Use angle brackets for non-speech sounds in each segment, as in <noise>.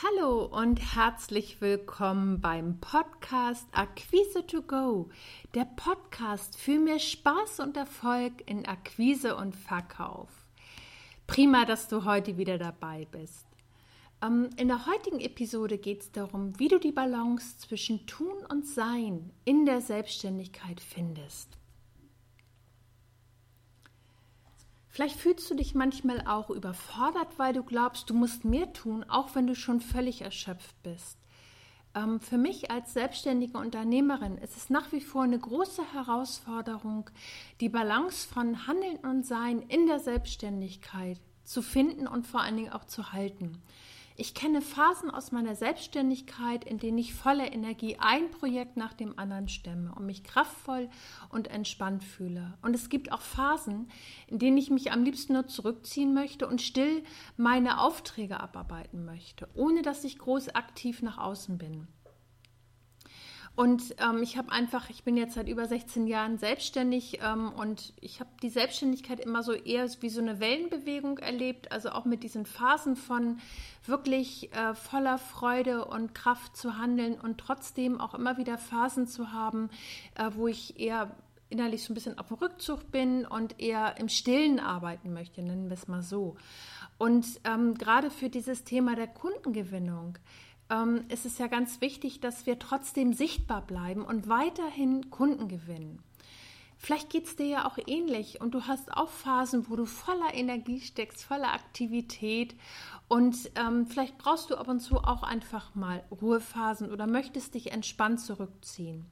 Hallo und herzlich willkommen beim Podcast Akquise to Go, der Podcast für mehr Spaß und Erfolg in Akquise und Verkauf. Prima, dass du heute wieder dabei bist. Ähm, in der heutigen Episode geht es darum, wie du die Balance zwischen Tun und Sein in der Selbstständigkeit findest. Vielleicht fühlst du dich manchmal auch überfordert, weil du glaubst, du musst mehr tun, auch wenn du schon völlig erschöpft bist. Ähm, für mich als selbstständige Unternehmerin ist es nach wie vor eine große Herausforderung, die Balance von Handeln und Sein in der Selbstständigkeit zu finden und vor allen Dingen auch zu halten. Ich kenne Phasen aus meiner Selbstständigkeit, in denen ich voller Energie ein Projekt nach dem anderen stemme und mich kraftvoll und entspannt fühle. Und es gibt auch Phasen, in denen ich mich am liebsten nur zurückziehen möchte und still meine Aufträge abarbeiten möchte, ohne dass ich groß aktiv nach außen bin. Und ähm, ich habe einfach, ich bin jetzt seit über 16 Jahren selbstständig ähm, und ich habe die Selbstständigkeit immer so eher wie so eine Wellenbewegung erlebt, also auch mit diesen Phasen von wirklich äh, voller Freude und Kraft zu handeln und trotzdem auch immer wieder Phasen zu haben, äh, wo ich eher innerlich so ein bisschen auf dem Rückzug bin und eher im Stillen arbeiten möchte, nennen wir es mal so. Und ähm, gerade für dieses Thema der Kundengewinnung ähm, ist es ja ganz wichtig, dass wir trotzdem sichtbar bleiben und weiterhin Kunden gewinnen. Vielleicht geht es dir ja auch ähnlich und du hast auch Phasen, wo du voller Energie steckst, voller Aktivität und ähm, vielleicht brauchst du ab und zu auch einfach mal Ruhephasen oder möchtest dich entspannt zurückziehen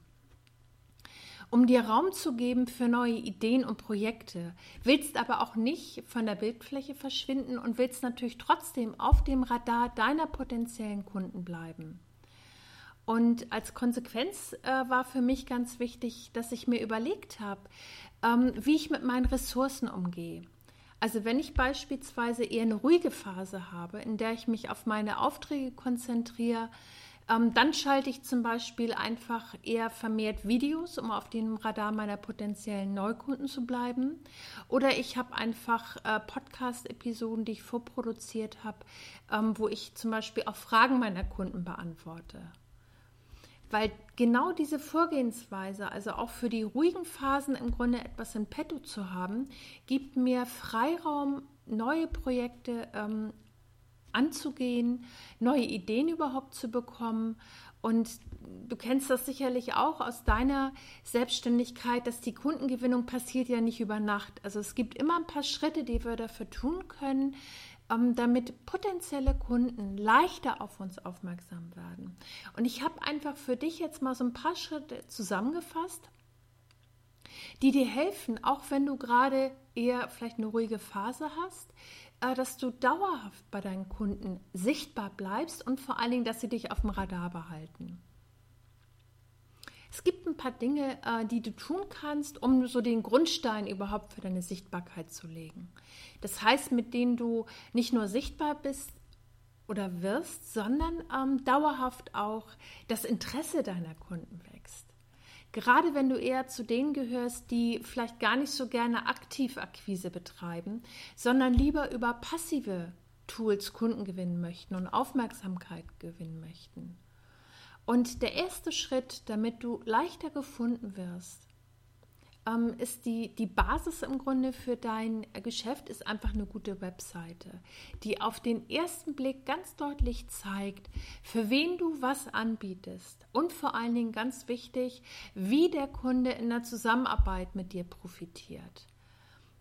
um dir Raum zu geben für neue Ideen und Projekte, willst aber auch nicht von der Bildfläche verschwinden und willst natürlich trotzdem auf dem Radar deiner potenziellen Kunden bleiben. Und als Konsequenz äh, war für mich ganz wichtig, dass ich mir überlegt habe, ähm, wie ich mit meinen Ressourcen umgehe. Also wenn ich beispielsweise eher eine ruhige Phase habe, in der ich mich auf meine Aufträge konzentriere, ähm, dann schalte ich zum Beispiel einfach eher vermehrt Videos, um auf dem Radar meiner potenziellen Neukunden zu bleiben. Oder ich habe einfach äh, Podcast-Episoden, die ich vorproduziert habe, ähm, wo ich zum Beispiel auch Fragen meiner Kunden beantworte. Weil genau diese Vorgehensweise, also auch für die ruhigen Phasen im Grunde etwas in petto zu haben, gibt mir Freiraum, neue Projekte ähm, anzugehen, neue Ideen überhaupt zu bekommen. Und du kennst das sicherlich auch aus deiner Selbstständigkeit, dass die Kundengewinnung passiert ja nicht über Nacht. Also es gibt immer ein paar Schritte, die wir dafür tun können, ähm, damit potenzielle Kunden leichter auf uns aufmerksam werden. Und ich habe einfach für dich jetzt mal so ein paar Schritte zusammengefasst, die dir helfen, auch wenn du gerade eher vielleicht eine ruhige Phase hast, dass du dauerhaft bei deinen Kunden sichtbar bleibst und vor allen Dingen, dass sie dich auf dem Radar behalten. Es gibt ein paar Dinge, äh, die du tun kannst, um so den Grundstein überhaupt für deine Sichtbarkeit zu legen. Das heißt, mit denen du nicht nur sichtbar bist oder wirst, sondern ähm, dauerhaft auch das Interesse deiner Kunden wächst. Gerade wenn du eher zu denen gehörst, die vielleicht gar nicht so gerne aktiv Akquise betreiben, sondern lieber über passive Tools Kunden gewinnen möchten und Aufmerksamkeit gewinnen möchten. Und der erste Schritt, damit du leichter gefunden wirst, ähm, ist die, die Basis im Grunde für dein Geschäft ist einfach eine gute Webseite, die auf den ersten Blick ganz deutlich zeigt, für wen du was anbietest und vor allen Dingen ganz wichtig, wie der Kunde in der Zusammenarbeit mit dir profitiert.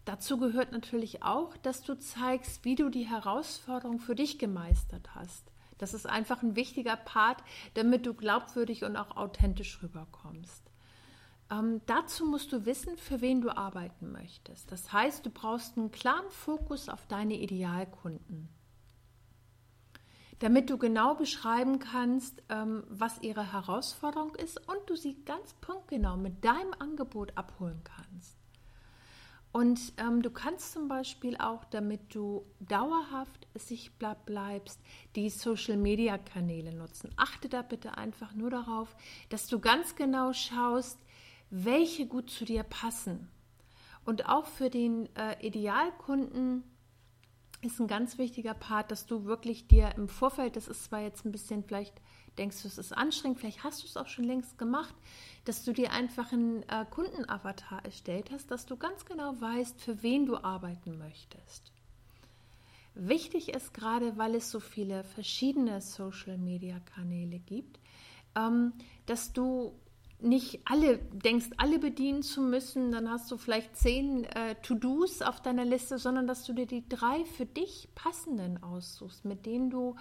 Dazu gehört natürlich auch, dass du zeigst, wie du die Herausforderung für dich gemeistert hast. Das ist einfach ein wichtiger Part, damit du glaubwürdig und auch authentisch rüberkommst. Ähm, dazu musst du wissen, für wen du arbeiten möchtest. Das heißt, du brauchst einen klaren Fokus auf deine Idealkunden, damit du genau beschreiben kannst, ähm, was ihre Herausforderung ist und du sie ganz punktgenau mit deinem Angebot abholen kannst. Und ähm, du kannst zum Beispiel auch, damit du dauerhaft sichtbar bleibst, die Social-Media-Kanäle nutzen. Achte da bitte einfach nur darauf, dass du ganz genau schaust, welche gut zu dir passen. Und auch für den äh, Idealkunden ist ein ganz wichtiger Part, dass du wirklich dir im Vorfeld, das ist zwar jetzt ein bisschen, vielleicht denkst du, es ist anstrengend, vielleicht hast du es auch schon längst gemacht, dass du dir einfach einen äh, Kundenavatar erstellt hast, dass du ganz genau weißt, für wen du arbeiten möchtest. Wichtig ist gerade, weil es so viele verschiedene Social-Media-Kanäle gibt, ähm, dass du nicht alle denkst, alle bedienen zu müssen, dann hast du vielleicht zehn äh, To-Dos auf deiner Liste, sondern dass du dir die drei für dich passenden aussuchst, mit denen du,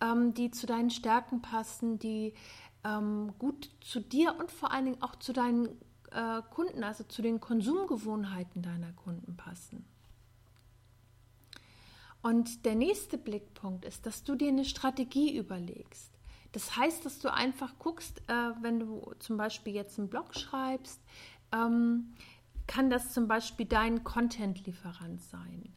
ähm, die zu deinen Stärken passen, die ähm, gut zu dir und vor allen Dingen auch zu deinen äh, Kunden, also zu den Konsumgewohnheiten deiner Kunden passen. Und der nächste Blickpunkt ist, dass du dir eine Strategie überlegst. Das heißt, dass du einfach guckst, äh, wenn du zum Beispiel jetzt einen Blog schreibst, ähm, kann das zum Beispiel dein Content-Lieferant sein.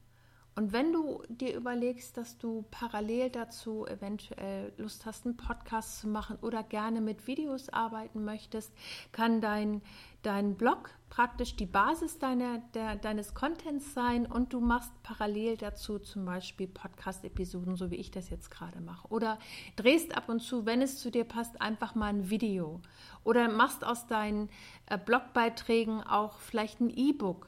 Und wenn du dir überlegst, dass du parallel dazu eventuell Lust hast, einen Podcast zu machen oder gerne mit Videos arbeiten möchtest, kann dein, dein Blog praktisch die Basis deiner, der, deines Contents sein und du machst parallel dazu zum Beispiel Podcast-Episoden, so wie ich das jetzt gerade mache. Oder drehst ab und zu, wenn es zu dir passt, einfach mal ein Video. Oder machst aus deinen äh, Blogbeiträgen auch vielleicht ein E-Book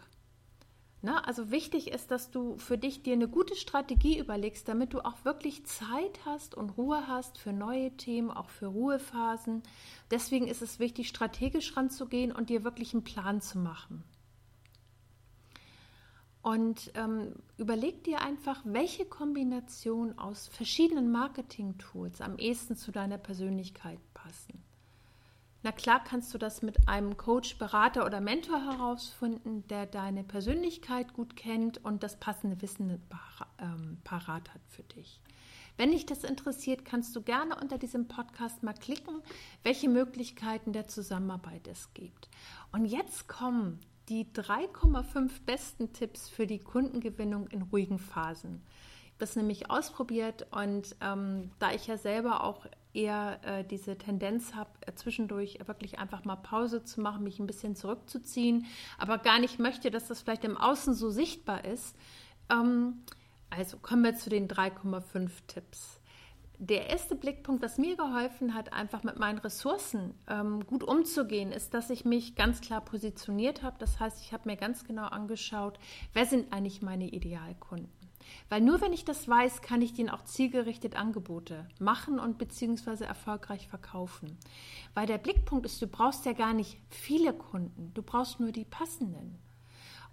na, also wichtig ist, dass du für dich dir eine gute Strategie überlegst, damit du auch wirklich Zeit hast und Ruhe hast für neue Themen, auch für Ruhephasen. Deswegen ist es wichtig, strategisch ranzugehen und dir wirklich einen Plan zu machen. Und ähm, überleg dir einfach, welche Kombination aus verschiedenen Marketing-Tools am ehesten zu deiner Persönlichkeit passen. Na klar kannst du das mit einem Coach, Berater oder Mentor herausfinden, der deine Persönlichkeit gut kennt und das passende Wissen ähm, parat hat für dich. Wenn dich das interessiert, kannst du gerne unter diesem Podcast mal klicken, welche Möglichkeiten der Zusammenarbeit es gibt. Und jetzt kommen die 3,5 besten Tipps für die Kundengewinnung in ruhigen Phasen. Ich habe das nämlich ausprobiert und ähm, da ich ja selber auch eher äh, diese Tendenz habe, äh, zwischendurch wirklich einfach mal Pause zu machen, mich ein bisschen zurückzuziehen, aber gar nicht möchte, dass das vielleicht im Außen so sichtbar ist. Ähm, also kommen wir zu den 3,5 Tipps. Der erste Blickpunkt, was mir geholfen hat, einfach mit meinen Ressourcen ähm, gut umzugehen, ist, dass ich mich ganz klar positioniert habe. Das heißt, ich habe mir ganz genau angeschaut, wer sind eigentlich meine Idealkunden. Weil nur wenn ich das weiß, kann ich denen auch zielgerichtet Angebote machen und beziehungsweise erfolgreich verkaufen. Weil der Blickpunkt ist, du brauchst ja gar nicht viele Kunden, du brauchst nur die passenden.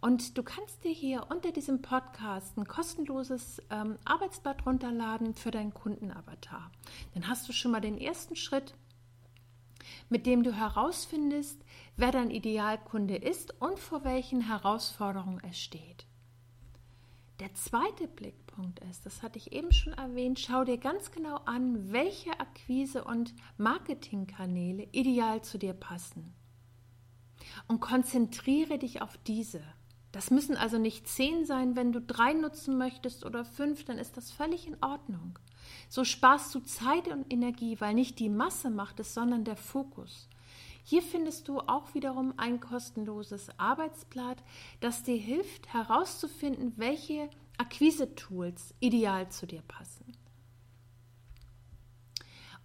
Und du kannst dir hier unter diesem Podcast ein kostenloses ähm, Arbeitsblatt runterladen für deinen Kundenavatar. Dann hast du schon mal den ersten Schritt, mit dem du herausfindest, wer dein Idealkunde ist und vor welchen Herausforderungen er steht. Der zweite Blickpunkt ist, das hatte ich eben schon erwähnt, schau dir ganz genau an, welche Akquise- und Marketingkanäle ideal zu dir passen. Und konzentriere dich auf diese. Das müssen also nicht zehn sein, wenn du drei nutzen möchtest oder fünf, dann ist das völlig in Ordnung. So sparst du Zeit und Energie, weil nicht die Masse macht es, sondern der Fokus. Hier findest du auch wiederum ein kostenloses Arbeitsblatt, das dir hilft herauszufinden, welche Akquise-Tools ideal zu dir passen.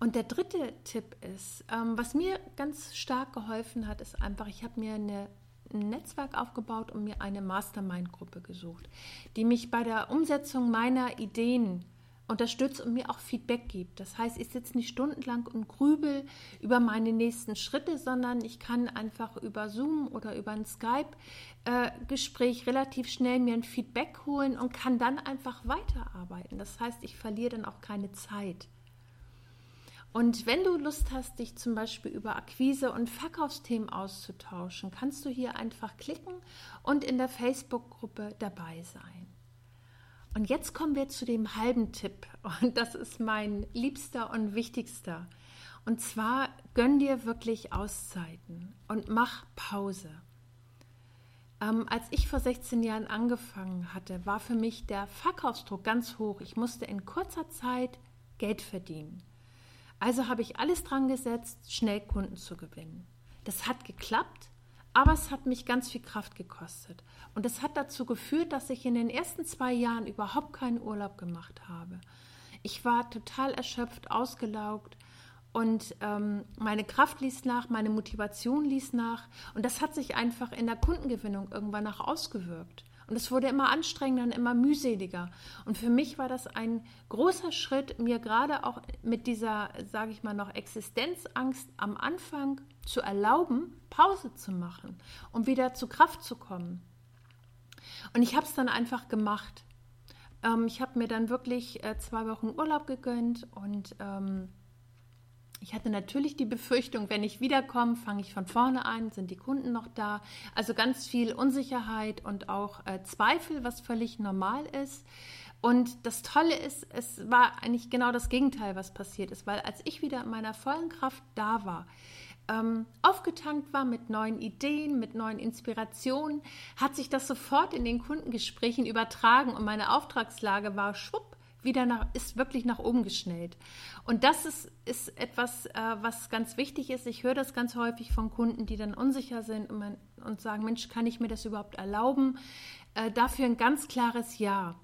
Und der dritte Tipp ist, ähm, was mir ganz stark geholfen hat, ist einfach, ich habe mir eine, ein Netzwerk aufgebaut und mir eine Mastermind-Gruppe gesucht, die mich bei der Umsetzung meiner Ideen unterstützt und mir auch Feedback gibt. Das heißt, ich sitze nicht stundenlang und grübel über meine nächsten Schritte, sondern ich kann einfach über Zoom oder über ein Skype-Gespräch äh, relativ schnell mir ein Feedback holen und kann dann einfach weiterarbeiten. Das heißt, ich verliere dann auch keine Zeit. Und wenn du Lust hast, dich zum Beispiel über Akquise und Verkaufsthemen auszutauschen, kannst du hier einfach klicken und in der Facebook-Gruppe dabei sein. Und jetzt kommen wir zu dem halben Tipp. Und das ist mein liebster und wichtigster. Und zwar gönn dir wirklich Auszeiten und mach Pause. Ähm, als ich vor 16 Jahren angefangen hatte, war für mich der Verkaufsdruck ganz hoch. Ich musste in kurzer Zeit Geld verdienen. Also habe ich alles dran gesetzt, schnell Kunden zu gewinnen. Das hat geklappt, Aber es hat mich ganz viel Kraft gekostet. Und es hat dazu geführt, dass ich in den ersten zwei Jahren überhaupt keinen Urlaub gemacht habe. Ich war total erschöpft, ausgelaugt und ähm, meine Kraft ließ nach, meine Motivation ließ nach. Und das hat sich einfach in der Kundengewinnung irgendwann nach ausgewirkt. Und es wurde immer anstrengender und immer mühseliger. Und für mich war das ein großer Schritt, mir gerade auch mit dieser, sage ich mal noch, Existenzangst am Anfang zu erlauben, Pause zu machen, um wieder zu Kraft zu kommen. Und ich habe es dann einfach gemacht. Ähm, ich habe mir dann wirklich äh, zwei Wochen Urlaub gegönnt und ähm, ich hatte natürlich die Befürchtung, wenn ich wiederkomme, fange ich von vorne an, sind die Kunden noch da. Also ganz viel Unsicherheit und auch äh, Zweifel, was völlig normal ist. Und das Tolle ist, es war eigentlich genau das Gegenteil, was passiert ist, weil als ich wieder in meiner vollen Kraft da war, ähm, aufgetankt war mit neuen Ideen, mit neuen Inspirationen, hat sich das sofort in den Kundengesprächen übertragen und meine Auftragslage war schwupp wieder nach, ist wirklich nach oben geschnellt. Und das ist, ist etwas, äh, was ganz wichtig ist. Ich höre das ganz häufig von Kunden, die dann unsicher sind und, man, und sagen, Mensch, kann ich mir das überhaupt erlauben? Äh, dafür ein ganz klares Ja.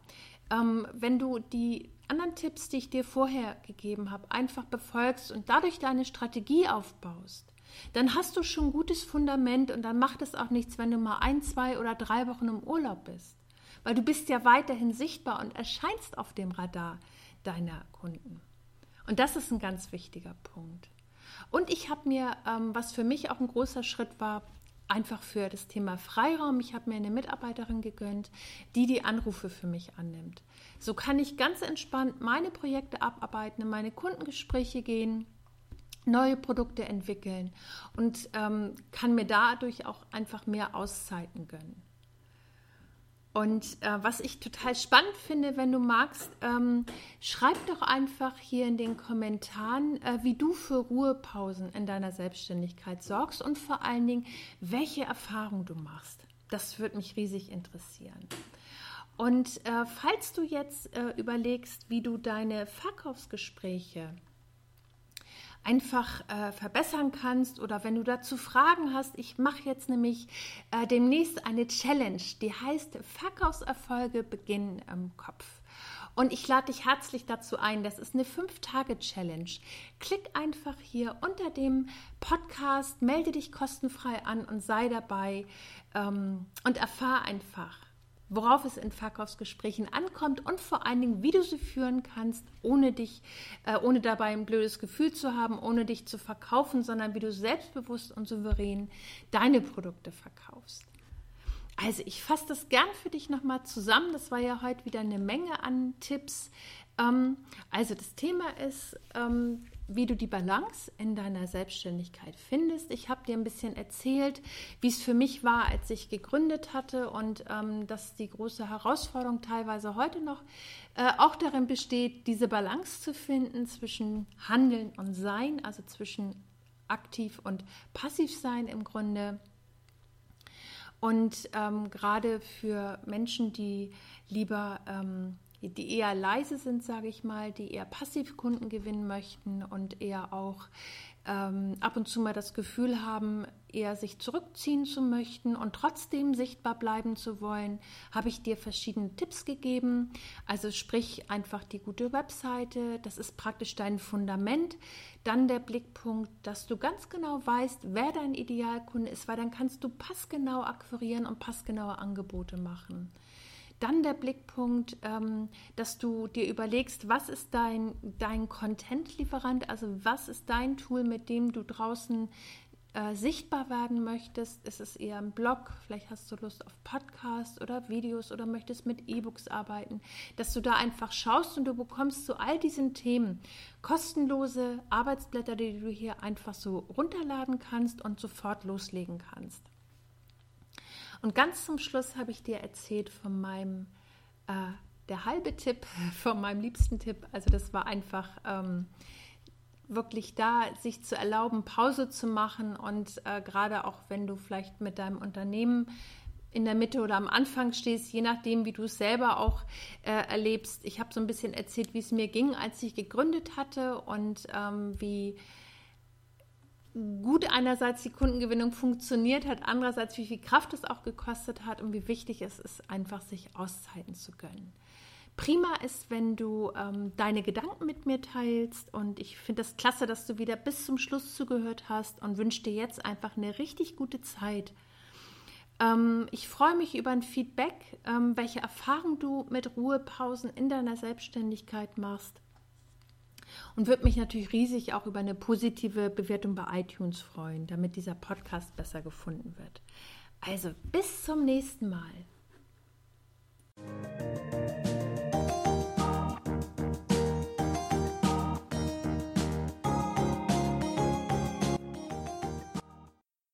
Ähm, wenn du die anderen Tipps, die ich dir vorher gegeben habe, einfach befolgst und dadurch deine Strategie aufbaust, dann hast du schon gutes Fundament und dann macht es auch nichts, wenn du mal ein, zwei oder drei Wochen im Urlaub bist weil du bist ja weiterhin sichtbar und erscheinst auf dem Radar deiner Kunden. Und das ist ein ganz wichtiger Punkt. Und ich habe mir, ähm, was für mich auch ein großer Schritt war, einfach für das Thema Freiraum, ich habe mir eine Mitarbeiterin gegönnt, die die Anrufe für mich annimmt. So kann ich ganz entspannt meine Projekte abarbeiten, in meine Kundengespräche gehen, neue Produkte entwickeln und ähm, kann mir dadurch auch einfach mehr Auszeiten gönnen. Und äh, was ich total spannend finde, wenn du magst, ähm, schreib doch einfach hier in den Kommentaren, äh, wie du für Ruhepausen in deiner Selbstständigkeit sorgst und vor allen Dingen, welche Erfahrungen du machst. Das würde mich riesig interessieren. Und äh, falls du jetzt äh, überlegst, wie du deine Verkaufsgespräche einfach äh, verbessern kannst oder wenn du dazu Fragen hast. Ich mache jetzt nämlich äh, demnächst eine Challenge, die heißt Verkaufserfolge beginnen im Kopf. Und ich lade dich herzlich dazu ein. Das ist eine 5-Tage-Challenge. Klick einfach hier unter dem Podcast, melde dich kostenfrei an und sei dabei ähm, und erfahre einfach, worauf es in Verkaufsgesprächen ankommt und vor allen Dingen, wie du sie führen kannst, ohne dich, äh, ohne dabei ein blödes Gefühl zu haben, ohne dich zu verkaufen, sondern wie du selbstbewusst und souverän deine Produkte verkaufst. Also ich fasse das gern für dich nochmal zusammen. Das war ja heute wieder eine Menge an Tipps. Ähm, also das Thema ist, ähm, wie du die Balance in deiner Selbstständigkeit findest. Ich habe dir ein bisschen erzählt, wie es für mich war, als ich gegründet hatte und ähm, dass die große Herausforderung teilweise heute noch äh, auch darin besteht, diese Balance zu finden zwischen Handeln und Sein, also zwischen aktiv und passiv sein im Grunde. Und ähm, gerade für Menschen, die lieber ähm, die eher leise sind, sage ich mal, die eher passiv Kunden gewinnen möchten und eher auch ähm, ab und zu mal das Gefühl haben, eher sich zurückziehen zu möchten und trotzdem sichtbar bleiben zu wollen, habe ich dir verschiedene Tipps gegeben. Also sprich einfach die gute Webseite, das ist praktisch dein Fundament. Dann der Blickpunkt, dass du ganz genau weißt, wer dein Idealkunde ist, weil dann kannst du passgenau akquirieren und passgenaue Angebote machen. Dann der Blickpunkt, ähm, dass du dir überlegst, was ist dein, dein Content-Lieferant, also was ist dein Tool, mit dem du draußen äh, sichtbar werden möchtest. Ist es eher ein Blog, vielleicht hast du Lust auf Podcasts oder Videos oder möchtest mit E-Books arbeiten, dass du da einfach schaust und du bekommst zu all diesen Themen kostenlose Arbeitsblätter, die du hier einfach so runterladen kannst und sofort loslegen kannst. Und ganz zum Schluss habe ich dir erzählt von meinem, äh, der halbe Tipp, <laughs> von meinem liebsten Tipp. Also das war einfach ähm, wirklich da, sich zu erlauben, Pause zu machen und äh, gerade auch wenn du vielleicht mit deinem Unternehmen in der Mitte oder am Anfang stehst, je nachdem, wie du es selber auch äh, erlebst. Ich habe so ein bisschen erzählt, wie es mir ging, als ich gegründet hatte und ähm, wie gut einerseits die Kundengewinnung funktioniert hat, andererseits wie viel Kraft es auch gekostet hat und wie wichtig es ist, einfach sich Auszeiten zu gönnen. Prima ist, wenn du ähm, deine Gedanken mit mir teilst und ich finde das klasse, dass du wieder bis zum Schluss zugehört hast und wünsche dir jetzt einfach eine richtig gute Zeit. Ähm, ich freue mich über ein Feedback, ähm, welche Erfahrungen du mit Ruhepausen in deiner Selbstständigkeit machst und würde mich natürlich riesig auch über eine positive Bewertung bei iTunes freuen, damit dieser Podcast besser gefunden wird. Also bis zum nächsten Mal.